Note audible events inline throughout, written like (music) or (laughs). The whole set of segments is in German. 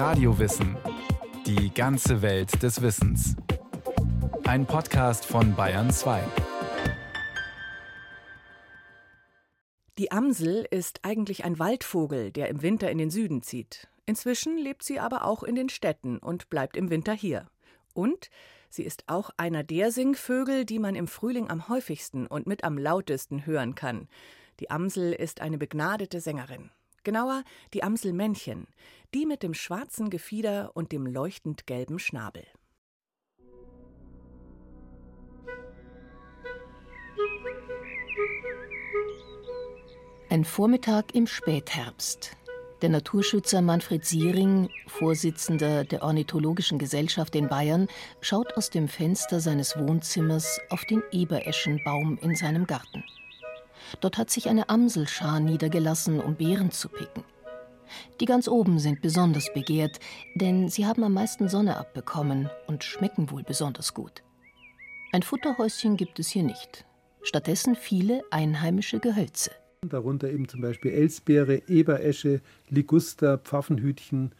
Radiowissen. Die ganze Welt des Wissens. Ein Podcast von Bayern 2. Die Amsel ist eigentlich ein Waldvogel, der im Winter in den Süden zieht. Inzwischen lebt sie aber auch in den Städten und bleibt im Winter hier. Und sie ist auch einer der Singvögel, die man im Frühling am häufigsten und mit am lautesten hören kann. Die Amsel ist eine begnadete Sängerin. Genauer die Amselmännchen, die mit dem schwarzen Gefieder und dem leuchtend gelben Schnabel. Ein Vormittag im Spätherbst. Der Naturschützer Manfred Siering, Vorsitzender der Ornithologischen Gesellschaft in Bayern, schaut aus dem Fenster seines Wohnzimmers auf den Ebereschenbaum in seinem Garten. Dort hat sich eine Amselschar niedergelassen, um Beeren zu picken. Die ganz oben sind besonders begehrt, denn sie haben am meisten Sonne abbekommen und schmecken wohl besonders gut. Ein Futterhäuschen gibt es hier nicht. Stattdessen viele einheimische Gehölze. Darunter eben zum Beispiel Elsbeere, Eberesche, Liguster, Pfaffenhütchen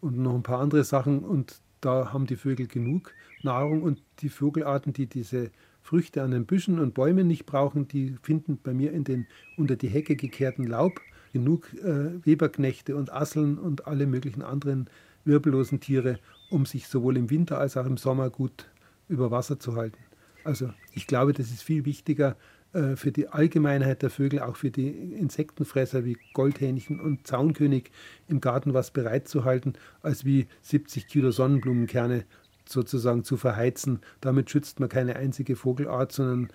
und noch ein paar andere Sachen. Und da haben die Vögel genug Nahrung. Und die Vogelarten, die diese Früchte an den Büschen und Bäumen nicht brauchen, die finden bei mir in den unter die Hecke gekehrten Laub genug äh, Weberknechte und Asseln und alle möglichen anderen wirbellosen Tiere, um sich sowohl im Winter als auch im Sommer gut über Wasser zu halten. Also ich glaube, das ist viel wichtiger äh, für die Allgemeinheit der Vögel, auch für die Insektenfresser wie Goldhähnchen und Zaunkönig im Garten was bereitzuhalten, als wie 70 Kilo Sonnenblumenkerne sozusagen zu verheizen. Damit schützt man keine einzige Vogelart, sondern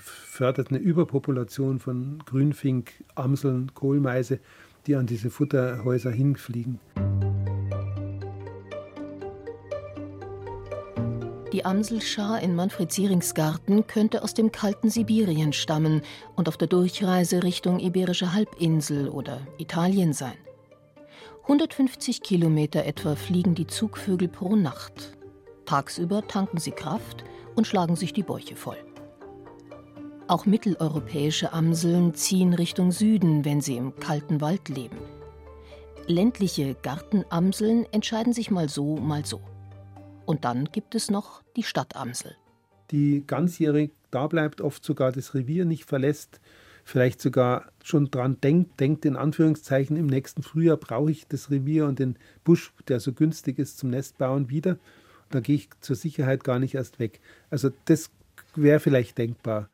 fördert eine Überpopulation von Grünfink, Amseln, Kohlmeise, die an diese Futterhäuser hinfliegen. Die Amselschar in Manfred Sierings Garten könnte aus dem kalten Sibirien stammen und auf der Durchreise Richtung Iberische Halbinsel oder Italien sein. 150 Kilometer etwa fliegen die Zugvögel pro Nacht. Tagsüber tanken sie Kraft und schlagen sich die Bäuche voll. Auch mitteleuropäische Amseln ziehen Richtung Süden, wenn sie im kalten Wald leben. Ländliche Gartenamseln entscheiden sich mal so, mal so. Und dann gibt es noch die Stadtamsel. Die ganzjährig da bleibt, oft sogar das Revier nicht verlässt, vielleicht sogar schon dran denkt, denkt in Anführungszeichen, im nächsten Frühjahr brauche ich das Revier und den Busch, der so günstig ist zum Nestbauen, wieder. Da gehe ich zur Sicherheit gar nicht erst weg. Also das wäre vielleicht denkbar.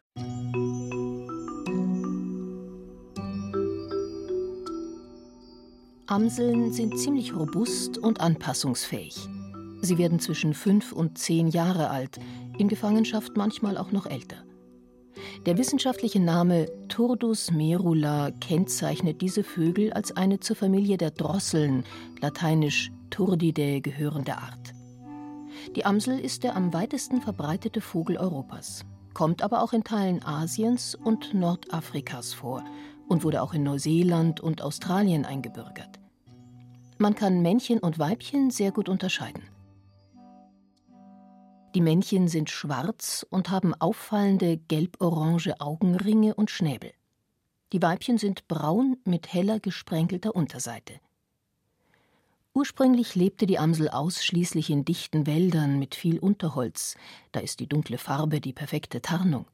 Amseln sind ziemlich robust und anpassungsfähig. Sie werden zwischen fünf und zehn Jahre alt, in Gefangenschaft manchmal auch noch älter. Der wissenschaftliche Name Turdus merula kennzeichnet diese Vögel als eine zur Familie der Drosseln, lateinisch Turdidae, gehörende Art. Die Amsel ist der am weitesten verbreitete Vogel Europas, kommt aber auch in Teilen Asiens und Nordafrikas vor und wurde auch in Neuseeland und Australien eingebürgert. Man kann Männchen und Weibchen sehr gut unterscheiden. Die Männchen sind schwarz und haben auffallende gelb-orange Augenringe und Schnäbel. Die Weibchen sind braun mit heller gesprenkelter Unterseite. Ursprünglich lebte die Amsel ausschließlich in dichten Wäldern mit viel Unterholz, da ist die dunkle Farbe die perfekte Tarnung.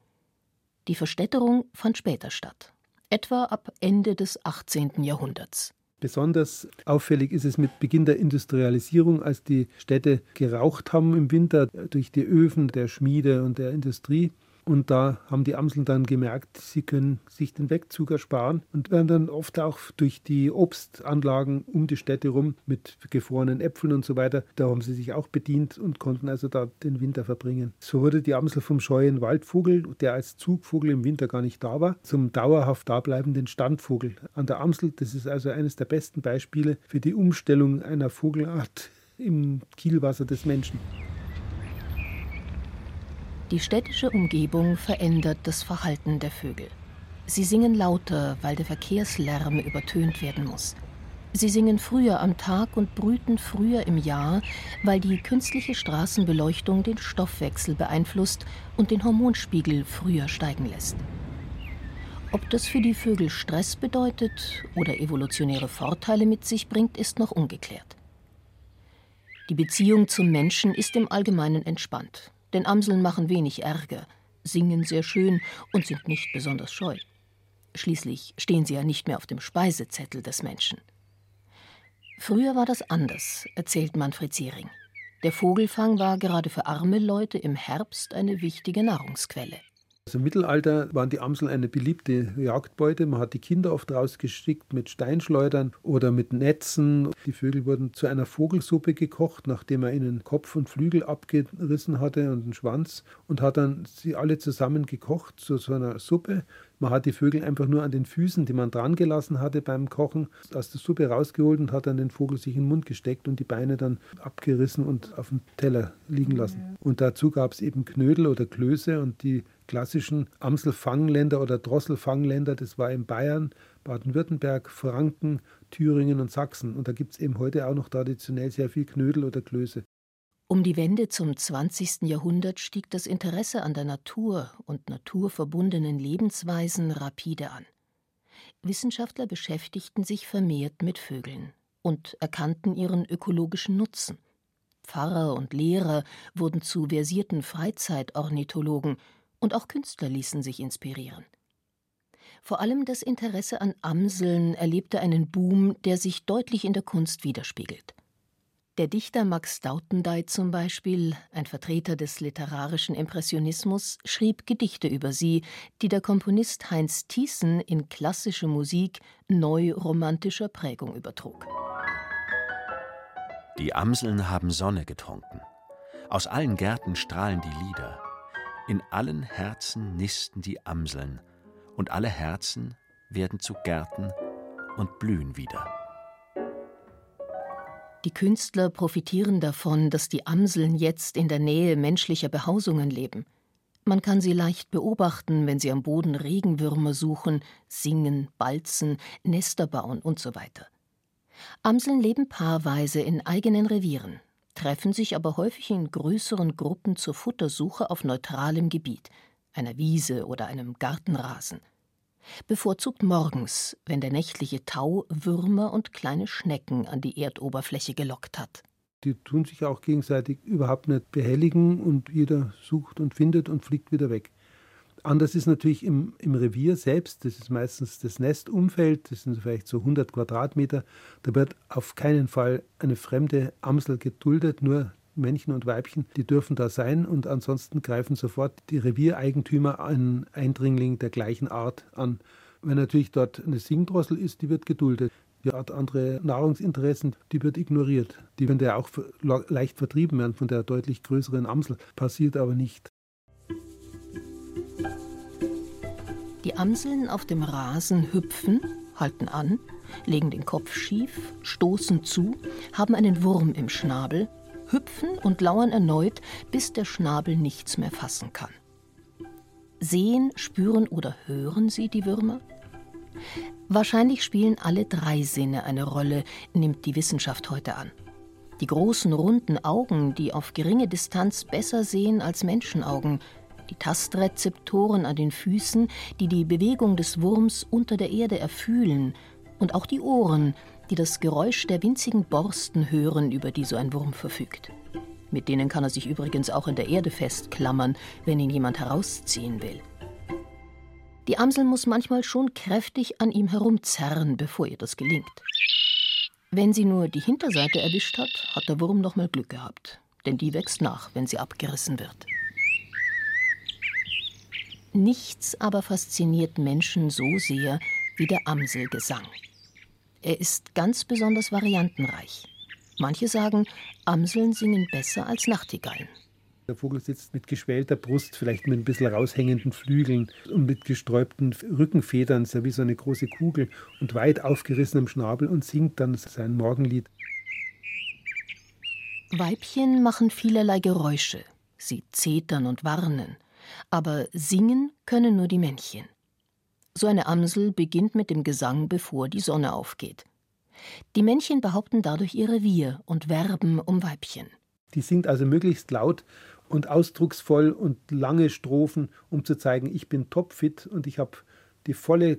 Die Verstädterung fand später statt, etwa ab Ende des 18. Jahrhunderts. Besonders auffällig ist es mit Beginn der Industrialisierung, als die Städte geraucht haben im Winter durch die Öfen der Schmiede und der Industrie. Und da haben die Amseln dann gemerkt, sie können sich den Wegzug ersparen und werden dann oft auch durch die Obstanlagen um die Städte rum mit gefrorenen Äpfeln und so weiter, da haben sie sich auch bedient und konnten also da den Winter verbringen. So wurde die Amsel vom scheuen Waldvogel, der als Zugvogel im Winter gar nicht da war, zum dauerhaft dableibenden Standvogel an der Amsel. Das ist also eines der besten Beispiele für die Umstellung einer Vogelart im Kielwasser des Menschen. Die städtische Umgebung verändert das Verhalten der Vögel. Sie singen lauter, weil der Verkehrslärm übertönt werden muss. Sie singen früher am Tag und brüten früher im Jahr, weil die künstliche Straßenbeleuchtung den Stoffwechsel beeinflusst und den Hormonspiegel früher steigen lässt. Ob das für die Vögel Stress bedeutet oder evolutionäre Vorteile mit sich bringt, ist noch ungeklärt. Die Beziehung zum Menschen ist im Allgemeinen entspannt, denn Amseln machen wenig Ärger, singen sehr schön und sind nicht besonders scheu. Schließlich stehen sie ja nicht mehr auf dem Speisezettel des Menschen. Früher war das anders, erzählt Manfred Siering. Der Vogelfang war gerade für arme Leute im Herbst eine wichtige Nahrungsquelle. Also Im Mittelalter waren die Amseln eine beliebte Jagdbeute. Man hat die Kinder oft rausgeschickt mit Steinschleudern oder mit Netzen. Die Vögel wurden zu einer Vogelsuppe gekocht, nachdem er ihnen Kopf und Flügel abgerissen hatte und den Schwanz und hat dann sie alle zusammen gekocht zu so einer Suppe. Man hat die Vögel einfach nur an den Füßen, die man dran gelassen hatte beim Kochen, aus der Suppe rausgeholt und hat dann den Vogel sich in den Mund gesteckt und die Beine dann abgerissen und auf dem Teller liegen lassen. Und dazu gab es eben Knödel oder Klöße und die klassischen Amselfangländer oder Drosselfangländer, das war in Bayern, Baden-Württemberg, Franken, Thüringen und Sachsen. Und da gibt es eben heute auch noch traditionell sehr viel Knödel oder Klöße. Um die Wende zum 20. Jahrhundert stieg das Interesse an der Natur und naturverbundenen Lebensweisen rapide an. Wissenschaftler beschäftigten sich vermehrt mit Vögeln und erkannten ihren ökologischen Nutzen. Pfarrer und Lehrer wurden zu versierten Freizeitornithologen und auch Künstler ließen sich inspirieren. Vor allem das Interesse an Amseln erlebte einen Boom, der sich deutlich in der Kunst widerspiegelt. Der Dichter Max Dautendey zum Beispiel, ein Vertreter des literarischen Impressionismus, schrieb Gedichte über sie, die der Komponist Heinz Thiessen in klassische Musik neu-romantischer Prägung übertrug. Die Amseln haben Sonne getrunken. Aus allen Gärten strahlen die Lieder. In allen Herzen nisten die Amseln, und alle Herzen werden zu Gärten und blühen wieder. Die Künstler profitieren davon, dass die Amseln jetzt in der Nähe menschlicher Behausungen leben. Man kann sie leicht beobachten, wenn sie am Boden Regenwürmer suchen, singen, balzen, Nester bauen und so weiter. Amseln leben paarweise in eigenen Revieren, treffen sich aber häufig in größeren Gruppen zur Futtersuche auf neutralem Gebiet, einer Wiese oder einem Gartenrasen bevorzugt morgens, wenn der nächtliche Tau Würmer und kleine Schnecken an die Erdoberfläche gelockt hat. Die tun sich auch gegenseitig überhaupt nicht behelligen und jeder sucht und findet und fliegt wieder weg. Anders ist natürlich im, im Revier selbst, das ist meistens das Nestumfeld, das sind vielleicht so 100 Quadratmeter, da wird auf keinen Fall eine fremde Amsel geduldet, nur Männchen und Weibchen, die dürfen da sein und ansonsten greifen sofort die Reviereigentümer einen Eindringling der gleichen Art an. Wenn natürlich dort eine Singdrossel ist, die wird geduldet. Die hat andere Nahrungsinteressen, die wird ignoriert. Die werden ja auch leicht vertrieben werden von der deutlich größeren Amsel, passiert aber nicht. Die Amseln auf dem Rasen hüpfen, halten an, legen den Kopf schief, stoßen zu, haben einen Wurm im Schnabel hüpfen und lauern erneut, bis der Schnabel nichts mehr fassen kann. Sehen, spüren oder hören sie die Würmer? Wahrscheinlich spielen alle drei Sinne eine Rolle, nimmt die Wissenschaft heute an. Die großen runden Augen, die auf geringe Distanz besser sehen als Menschenaugen, die Tastrezeptoren an den Füßen, die die Bewegung des Wurms unter der Erde erfühlen, und auch die Ohren, die das Geräusch der winzigen Borsten hören, über die so ein Wurm verfügt. Mit denen kann er sich übrigens auch in der Erde festklammern, wenn ihn jemand herausziehen will. Die Amsel muss manchmal schon kräftig an ihm herumzerren, bevor ihr das gelingt. Wenn sie nur die Hinterseite erwischt hat, hat der Wurm noch mal Glück gehabt, denn die wächst nach, wenn sie abgerissen wird. Nichts aber fasziniert Menschen so sehr wie der Amselgesang. Er ist ganz besonders variantenreich. Manche sagen, Amseln singen besser als Nachtigallen. Der Vogel sitzt mit geschwellter Brust, vielleicht mit ein bisschen raushängenden Flügeln und mit gesträubten Rückenfedern, ja wie so eine große Kugel und weit aufgerissenem Schnabel und singt dann sein Morgenlied. Weibchen machen vielerlei Geräusche. Sie zetern und warnen. Aber singen können nur die Männchen. So eine Amsel beginnt mit dem Gesang, bevor die Sonne aufgeht. Die Männchen behaupten dadurch ihr Revier und werben um Weibchen. Die singt also möglichst laut und ausdrucksvoll und lange Strophen, um zu zeigen, ich bin topfit und ich habe die volle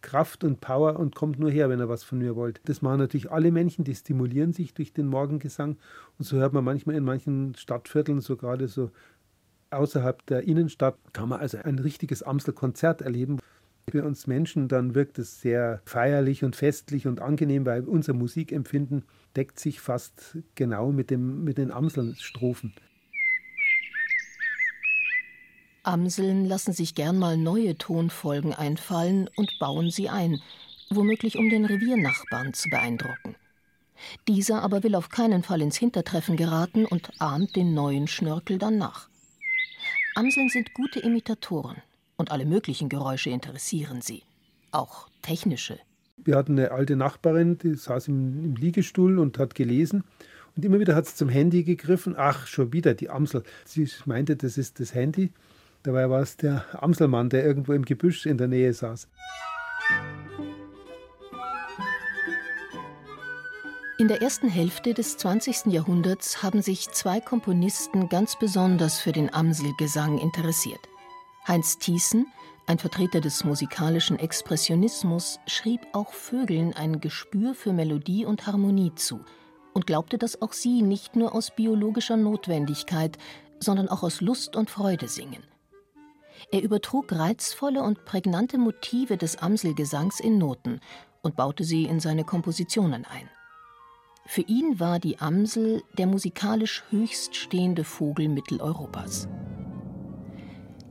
Kraft und Power und kommt nur her, wenn er was von mir wollt. Das machen natürlich alle Männchen, die stimulieren sich durch den Morgengesang. Und so hört man manchmal in manchen Stadtvierteln, so gerade so außerhalb der Innenstadt, kann man also ein richtiges Amselkonzert erleben. Für uns Menschen dann wirkt es sehr feierlich und festlich und angenehm, weil unser Musikempfinden deckt sich fast genau mit, dem, mit den Amselstrophen. Amseln lassen sich gern mal neue Tonfolgen einfallen und bauen sie ein, womöglich um den Reviernachbarn zu beeindrucken. Dieser aber will auf keinen Fall ins Hintertreffen geraten und ahmt den neuen Schnörkel dann nach. Amseln sind gute Imitatoren und alle möglichen Geräusche interessieren sie, auch technische. Wir hatten eine alte Nachbarin, die saß im, im Liegestuhl und hat gelesen. Und immer wieder hat sie zum Handy gegriffen. Ach, schon wieder die Amsel. Sie meinte, das ist das Handy. Dabei war es der Amselmann, der irgendwo im Gebüsch in der Nähe saß. In der ersten Hälfte des 20. Jahrhunderts haben sich zwei Komponisten ganz besonders für den Amselgesang interessiert. Heinz Thiessen, ein Vertreter des musikalischen Expressionismus, schrieb auch Vögeln ein Gespür für Melodie und Harmonie zu und glaubte, dass auch sie nicht nur aus biologischer Notwendigkeit, sondern auch aus Lust und Freude singen. Er übertrug reizvolle und prägnante Motive des Amselgesangs in Noten und baute sie in seine Kompositionen ein. Für ihn war die Amsel der musikalisch höchststehende Vogel Mitteleuropas.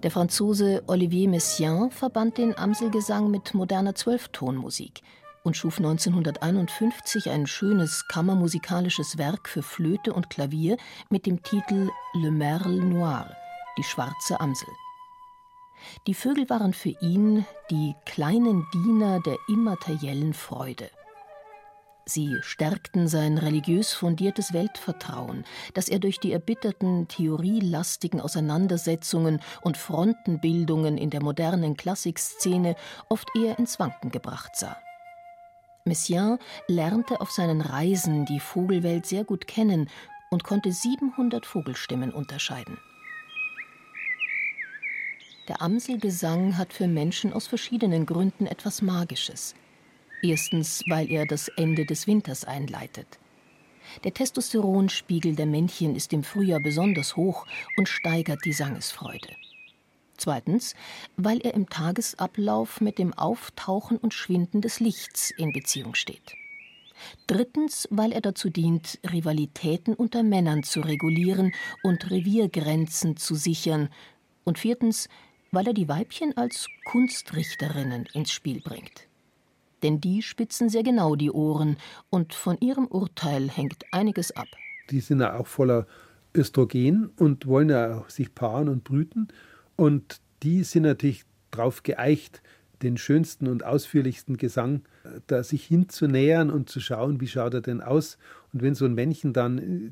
Der Franzose Olivier Messiaen verband den Amselgesang mit moderner Zwölftonmusik und schuf 1951 ein schönes kammermusikalisches Werk für Flöte und Klavier mit dem Titel Le Merle Noir, die schwarze Amsel. Die Vögel waren für ihn die kleinen Diener der immateriellen Freude. Sie stärkten sein religiös fundiertes Weltvertrauen, das er durch die erbitterten, theorielastigen Auseinandersetzungen und Frontenbildungen in der modernen Klassikszene oft eher ins Wanken gebracht sah. Messiaen lernte auf seinen Reisen die Vogelwelt sehr gut kennen und konnte 700 Vogelstimmen unterscheiden. Der Amselgesang hat für Menschen aus verschiedenen Gründen etwas Magisches. Erstens, weil er das Ende des Winters einleitet. Der Testosteronspiegel der Männchen ist im Frühjahr besonders hoch und steigert die Sangesfreude. Zweitens, weil er im Tagesablauf mit dem Auftauchen und Schwinden des Lichts in Beziehung steht. Drittens, weil er dazu dient, Rivalitäten unter Männern zu regulieren und Reviergrenzen zu sichern. Und viertens, weil er die Weibchen als Kunstrichterinnen ins Spiel bringt denn die spitzen sehr genau die Ohren und von ihrem Urteil hängt einiges ab. Die sind ja auch voller Östrogen und wollen ja sich paaren und brüten. Und die sind natürlich darauf geeicht, den schönsten und ausführlichsten Gesang äh, da sich hinzunähern und zu schauen, wie schaut er denn aus. Und wenn so ein Männchen dann äh,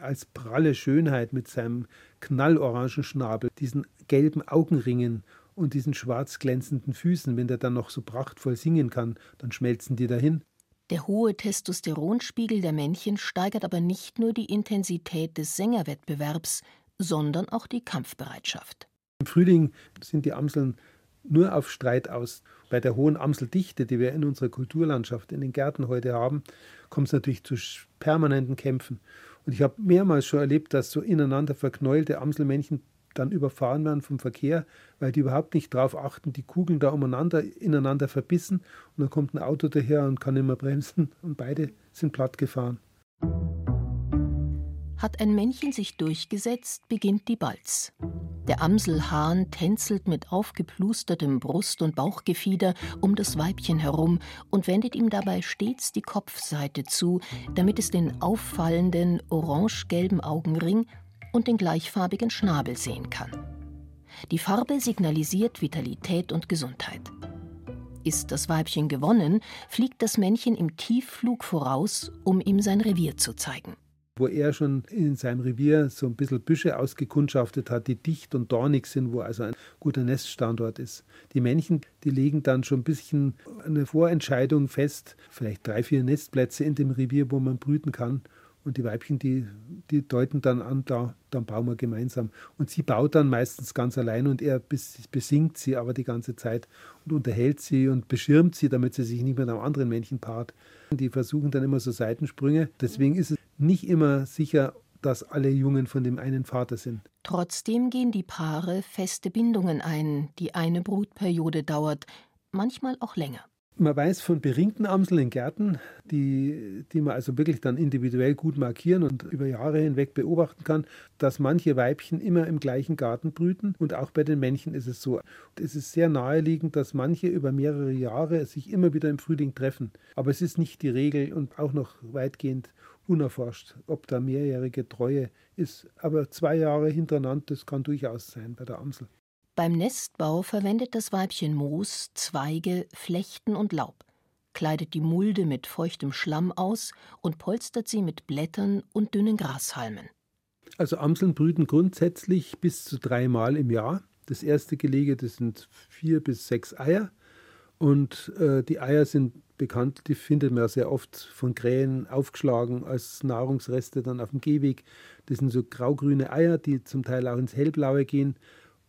als pralle Schönheit mit seinem knallorangen Schnabel, diesen gelben Augenringen und diesen schwarz glänzenden Füßen, wenn der dann noch so prachtvoll singen kann, dann schmelzen die dahin. Der hohe Testosteronspiegel der Männchen steigert aber nicht nur die Intensität des Sängerwettbewerbs, sondern auch die Kampfbereitschaft. Im Frühling sind die Amseln nur auf Streit aus. Bei der hohen Amseldichte, die wir in unserer Kulturlandschaft, in den Gärten heute haben, kommt es natürlich zu permanenten Kämpfen. Und ich habe mehrmals schon erlebt, dass so ineinander verknäulte Amselmännchen dann überfahren werden vom Verkehr, weil die überhaupt nicht darauf achten, die Kugeln da umeinander, ineinander verbissen und dann kommt ein Auto daher und kann nicht mehr bremsen (laughs) und beide sind platt gefahren. Hat ein Männchen sich durchgesetzt, beginnt die Balz. Der Amselhahn tänzelt mit aufgeplustertem Brust- und Bauchgefieder um das Weibchen herum und wendet ihm dabei stets die Kopfseite zu, damit es den auffallenden orange-gelben Augenring und den gleichfarbigen Schnabel sehen kann. Die Farbe signalisiert Vitalität und Gesundheit. Ist das Weibchen gewonnen, fliegt das Männchen im Tiefflug voraus, um ihm sein Revier zu zeigen. Wo er schon in seinem Revier so ein bisschen Büsche ausgekundschaftet hat, die dicht und dornig sind, wo also ein guter Neststandort ist. Die Männchen, die legen dann schon ein bisschen eine Vorentscheidung fest, vielleicht drei, vier Nestplätze in dem Revier, wo man brüten kann. Und die Weibchen, die, die deuten dann an, da, dann bauen wir gemeinsam. Und sie baut dann meistens ganz allein und er besingt sie aber die ganze Zeit und unterhält sie und beschirmt sie, damit sie sich nicht mit einem anderen Männchen paart. Die versuchen dann immer so Seitensprünge. Deswegen ist es nicht immer sicher, dass alle Jungen von dem einen Vater sind. Trotzdem gehen die Paare feste Bindungen ein, die eine Brutperiode dauert, manchmal auch länger. Man weiß von beringten Amseln in Gärten, die, die man also wirklich dann individuell gut markieren und über Jahre hinweg beobachten kann, dass manche Weibchen immer im gleichen Garten brüten und auch bei den Männchen ist es so. Es ist sehr naheliegend, dass manche über mehrere Jahre sich immer wieder im Frühling treffen. Aber es ist nicht die Regel und auch noch weitgehend unerforscht, ob da mehrjährige Treue ist. Aber zwei Jahre hintereinander, das kann durchaus sein bei der Amsel. Beim Nestbau verwendet das Weibchen Moos, Zweige, Flechten und Laub, kleidet die Mulde mit feuchtem Schlamm aus und polstert sie mit Blättern und dünnen Grashalmen. Also Amseln brüten grundsätzlich bis zu dreimal im Jahr. Das erste Gelege, das sind vier bis sechs Eier. Und äh, die Eier sind bekannt, die findet man sehr oft von Krähen aufgeschlagen als Nahrungsreste dann auf dem Gehweg. Das sind so graugrüne Eier, die zum Teil auch ins Hellblaue gehen.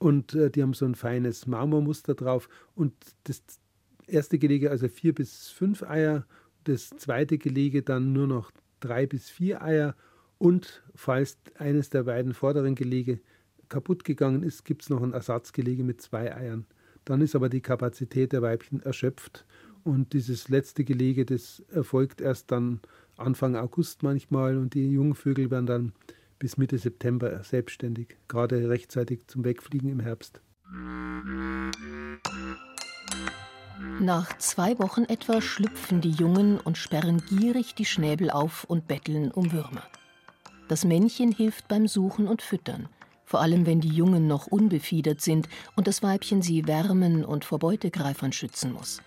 Und äh, die haben so ein feines Marmormuster drauf. Und das erste Gelege, also vier bis fünf Eier, das zweite Gelege dann nur noch drei bis vier Eier. Und falls eines der beiden vorderen Gelege kaputt gegangen ist, gibt es noch ein Ersatzgelege mit zwei Eiern. Dann ist aber die Kapazität der Weibchen erschöpft. Und dieses letzte Gelege, das erfolgt erst dann Anfang August manchmal. Und die Jungvögel werden dann bis Mitte September selbstständig, gerade rechtzeitig zum Wegfliegen im Herbst. Nach zwei Wochen etwa schlüpfen die Jungen und sperren gierig die Schnäbel auf und betteln um Würmer. Das Männchen hilft beim Suchen und Füttern, vor allem wenn die Jungen noch unbefiedert sind und das Weibchen sie wärmen und vor Beutegreifern schützen muss.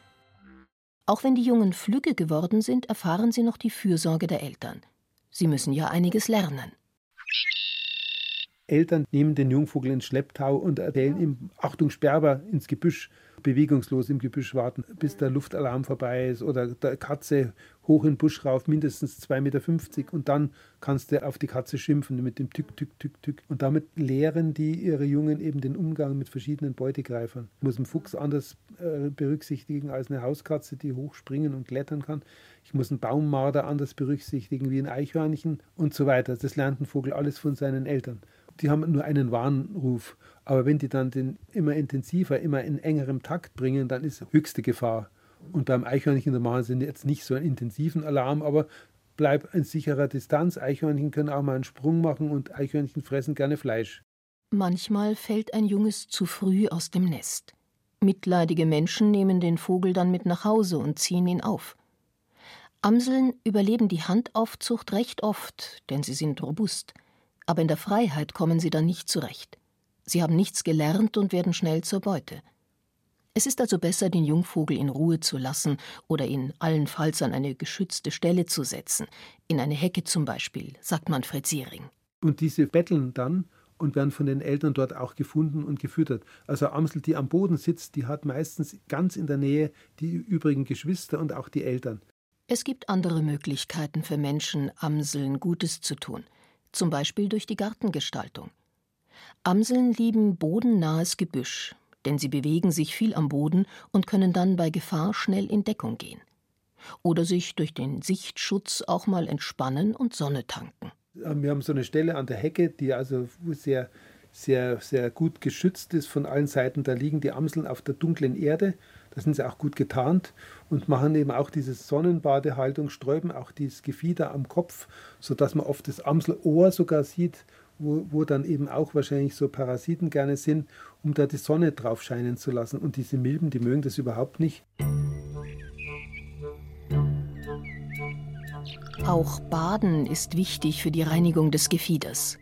Auch wenn die Jungen flügge geworden sind, erfahren sie noch die Fürsorge der Eltern. Sie müssen ja einiges lernen. Eltern nehmen den Jungvogel ins Schlepptau und erzählen ihm, Achtung, Sperber ins Gebüsch, bewegungslos im Gebüsch warten, bis der Luftalarm vorbei ist oder der Katze hoch in den Busch rauf, mindestens 2,50 Meter und dann kannst du auf die Katze schimpfen mit dem Tück, Tück, Tück, Tück. Und damit lehren die ihre Jungen eben den Umgang mit verschiedenen Beutegreifern. muss ein Fuchs anders äh, berücksichtigen als eine Hauskatze, die hochspringen und klettern kann. Ich muss einen Baummarder anders berücksichtigen wie ein Eichhörnchen und so weiter. Das lernt ein Vogel alles von seinen Eltern die haben nur einen Warnruf. Aber wenn die dann den immer intensiver, immer in engerem Takt bringen, dann ist höchste Gefahr. Und beim Eichhörnchen, da machen sie jetzt nicht so einen intensiven Alarm, aber bleib in sicherer Distanz. Eichhörnchen können auch mal einen Sprung machen und Eichhörnchen fressen gerne Fleisch. Manchmal fällt ein Junges zu früh aus dem Nest. Mitleidige Menschen nehmen den Vogel dann mit nach Hause und ziehen ihn auf. Amseln überleben die Handaufzucht recht oft, denn sie sind robust aber in der Freiheit kommen sie dann nicht zurecht. Sie haben nichts gelernt und werden schnell zur Beute. Es ist also besser, den Jungvogel in Ruhe zu lassen oder ihn allenfalls an eine geschützte Stelle zu setzen, in eine Hecke zum Beispiel, sagt Manfred Siering. Und diese betteln dann und werden von den Eltern dort auch gefunden und gefüttert. Also Amsel, die am Boden sitzt, die hat meistens ganz in der Nähe die übrigen Geschwister und auch die Eltern. Es gibt andere Möglichkeiten für Menschen, Amseln Gutes zu tun zum Beispiel durch die Gartengestaltung. Amseln lieben bodennahes Gebüsch, denn sie bewegen sich viel am Boden und können dann bei Gefahr schnell in Deckung gehen. Oder sich durch den Sichtschutz auch mal entspannen und Sonne tanken. Wir haben so eine Stelle an der Hecke, die also sehr, sehr, sehr gut geschützt ist von allen Seiten. Da liegen die Amseln auf der dunklen Erde. Da sind sie auch gut getarnt und machen eben auch diese Sonnenbadehaltung, sträuben auch dieses Gefieder am Kopf, sodass man oft das Amselohr sogar sieht, wo, wo dann eben auch wahrscheinlich so Parasiten gerne sind, um da die Sonne drauf scheinen zu lassen. Und diese Milben, die mögen das überhaupt nicht. Auch Baden ist wichtig für die Reinigung des Gefieders.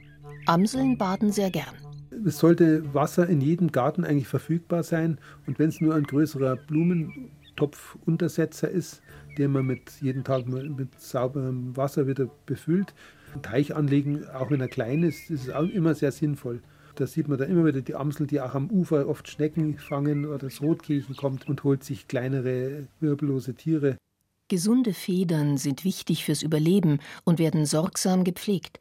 Amseln baden sehr gern es sollte Wasser in jedem Garten eigentlich verfügbar sein. Und wenn es nur ein größerer Blumentopfuntersetzer ist, den man mit jeden Tag mit sauberem Wasser wieder befüllt, ein Teich anlegen, auch wenn er klein ist, ist es auch immer sehr sinnvoll. Da sieht man da immer wieder die Amsel, die auch am Ufer oft Schnecken fangen oder das Rotkehlchen kommt und holt sich kleinere wirbellose Tiere. Gesunde Federn sind wichtig fürs Überleben und werden sorgsam gepflegt.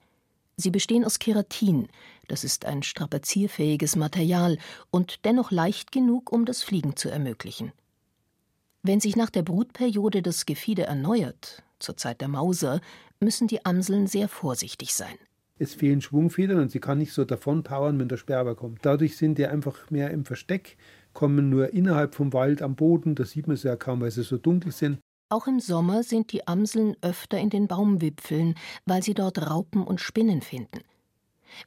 Sie bestehen aus Keratin, das ist ein strapazierfähiges Material und dennoch leicht genug, um das Fliegen zu ermöglichen. Wenn sich nach der Brutperiode das Gefieder erneuert, zur Zeit der Mauser, müssen die Amseln sehr vorsichtig sein. Es fehlen Schwungfedern und sie kann nicht so davon powern, wenn der Sperber kommt. Dadurch sind die einfach mehr im Versteck, kommen nur innerhalb vom Wald am Boden, da sieht man sie ja kaum, weil sie so dunkel sind. Auch im Sommer sind die Amseln öfter in den Baumwipfeln, weil sie dort Raupen und Spinnen finden.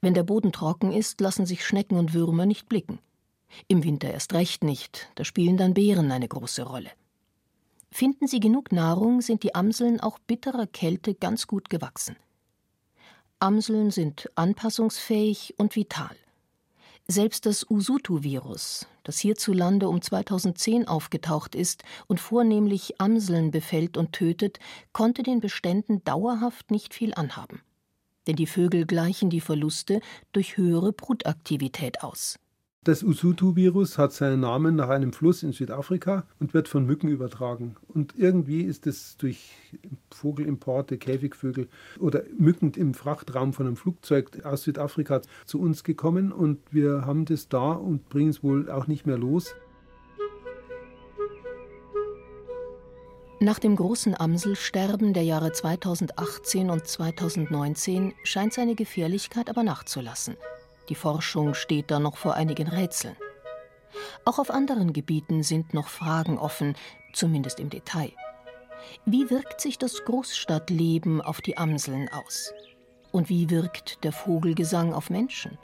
Wenn der Boden trocken ist, lassen sich Schnecken und Würmer nicht blicken. Im Winter erst recht nicht, da spielen dann Beeren eine große Rolle. Finden sie genug Nahrung, sind die Amseln auch bitterer Kälte ganz gut gewachsen. Amseln sind anpassungsfähig und vital. Selbst das Usutu-Virus, das hierzulande um 2010 aufgetaucht ist und vornehmlich Amseln befällt und tötet, konnte den Beständen dauerhaft nicht viel anhaben. Denn die Vögel gleichen die Verluste durch höhere Brutaktivität aus. Das Usutu-Virus hat seinen Namen nach einem Fluss in Südafrika und wird von Mücken übertragen. Und irgendwie ist es durch Vogelimporte, Käfigvögel oder Mücken im Frachtraum von einem Flugzeug aus Südafrika zu uns gekommen. Und wir haben das da und bringen es wohl auch nicht mehr los. Nach dem großen Amselsterben der Jahre 2018 und 2019 scheint seine Gefährlichkeit aber nachzulassen. Die Forschung steht da noch vor einigen Rätseln. Auch auf anderen Gebieten sind noch Fragen offen, zumindest im Detail. Wie wirkt sich das Großstadtleben auf die Amseln aus? Und wie wirkt der Vogelgesang auf Menschen?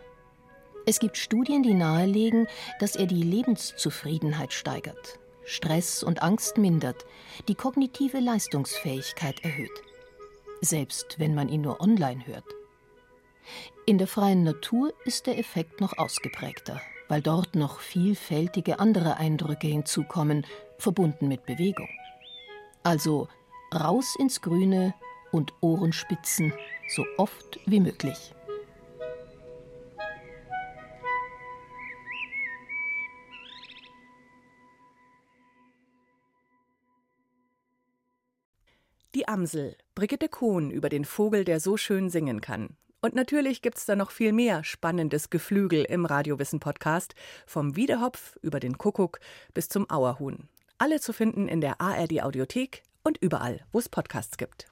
Es gibt Studien, die nahelegen, dass er die Lebenszufriedenheit steigert, Stress und Angst mindert, die kognitive Leistungsfähigkeit erhöht. Selbst wenn man ihn nur online hört. In der freien Natur ist der Effekt noch ausgeprägter, weil dort noch vielfältige andere Eindrücke hinzukommen, verbunden mit Bewegung. Also raus ins Grüne und Ohrenspitzen so oft wie möglich. Amsel, Brigitte Kohn über den Vogel, der so schön singen kann. Und natürlich gibt's da noch viel mehr spannendes Geflügel im Radiowissen-Podcast, vom Wiedehopf über den Kuckuck bis zum Auerhuhn. Alle zu finden in der ARD-Audiothek und überall, wo es Podcasts gibt.